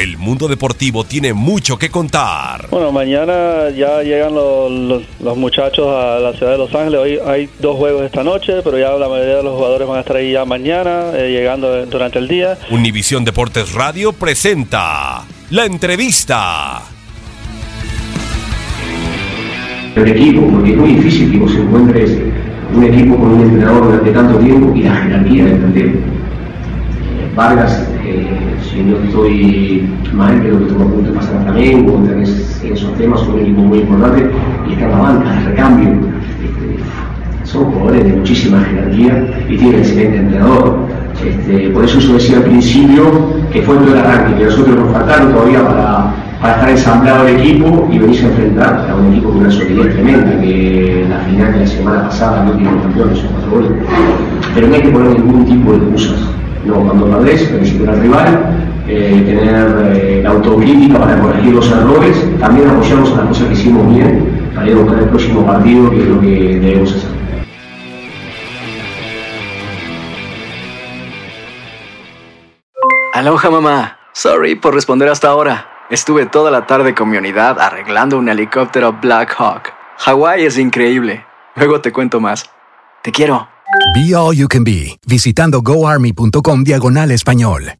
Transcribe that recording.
El mundo deportivo tiene mucho que contar. Bueno, mañana ya llegan los, los- los muchachos a la ciudad de Los Ángeles. Hoy hay dos juegos esta noche, pero ya la mayoría de los jugadores van a estar ahí ya mañana, eh, llegando durante el día. Univisión Deportes Radio presenta la entrevista. el equipo, porque es muy difícil que vos encuentres un equipo con un entrenador durante tanto tiempo y la jerarquía del plantel. Eh, Vargas, estoy mal, creo que estuvo a punto de pasar a Flamengo, esos temas un equipo muy importante y está la banca, de recambio. Este, son jugadores de muchísima jerarquía y tienen excelente entrenador. Este, por eso yo decía al principio que fue todo el arranque, que nosotros nos faltaron todavía para, para estar ensamblado el equipo y venirse a enfrentar a un equipo con una solidez tremenda, que la final de la semana pasada no tiene campeón, son cuatro goles. Pero no hay que poner ningún tipo de excusas. No, cuando perdés, felicitar al rival, eh, tener eh, la autocrítica para corregir los errores, también apoyarnos en las cosas que hicimos bien para ir a buscar el próximo partido, que es lo que debemos hacer. Aloha mamá. Sorry por responder hasta ahora. Estuve toda la tarde con mi unidad arreglando un helicóptero Black Hawk. Hawái es increíble. Luego te cuento más. Te quiero. Be All You Can Be, visitando goarmy.com diagonal español.